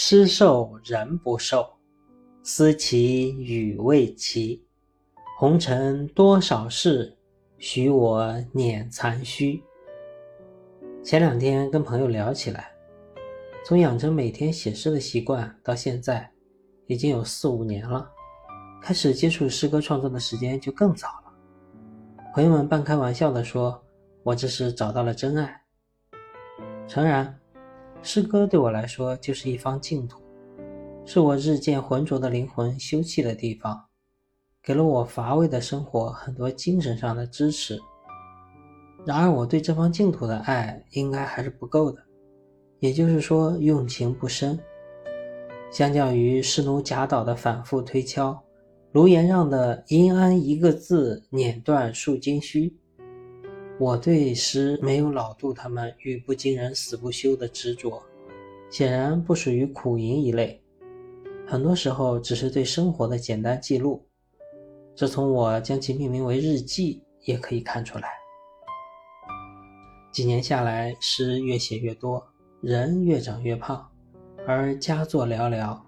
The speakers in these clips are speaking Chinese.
诗受人不受，思其语未齐。红尘多少事，许我捻残须。前两天跟朋友聊起来，从养成每天写诗的习惯到现在，已经有四五年了。开始接触诗歌创作的时间就更早了。朋友们半开玩笑地说：“我这是找到了真爱。”诚然。诗歌对我来说就是一方净土，是我日渐浑浊的灵魂休憩的地方，给了我乏味的生活很多精神上的支持。然而，我对这方净土的爱应该还是不够的，也就是说，用情不深。相较于诗奴贾岛的反复推敲，卢延让的“阴安一个字，碾断数金须”。我对诗没有老杜他们“语不惊人死不休”的执着，显然不属于苦吟一类。很多时候只是对生活的简单记录，这从我将其命名为日记也可以看出来。几年下来，诗越写越多，人越长越胖，而佳作寥寥。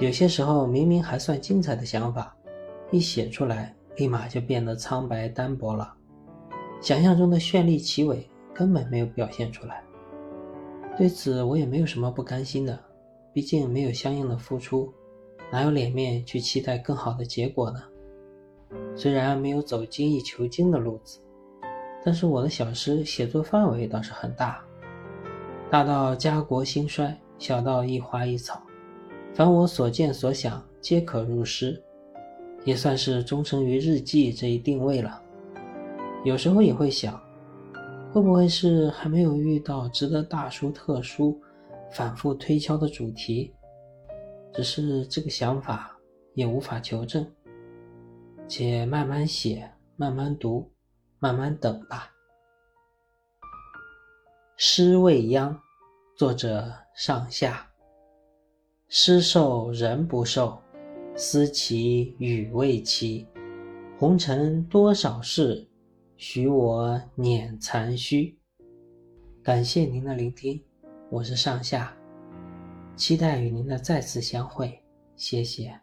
有些时候明明还算精彩的想法，一写出来，立马就变得苍白单薄了。想象中的绚丽奇伟根本没有表现出来，对此我也没有什么不甘心的，毕竟没有相应的付出，哪有脸面去期待更好的结果呢？虽然没有走精益求精的路子，但是我的小诗写作范围倒是很大，大到家国兴衰，小到一花一草，凡我所见所想皆可入诗，也算是忠诚于日记这一定位了。有时候也会想，会不会是还没有遇到值得大书特书、反复推敲的主题？只是这个想法也无法求证，且慢慢写，慢慢读，慢慢等吧。诗未央，作者上下。诗受人不受，思其语未齐。红尘多少事。许我捻残须。感谢您的聆听，我是上下，期待与您的再次相会，谢谢。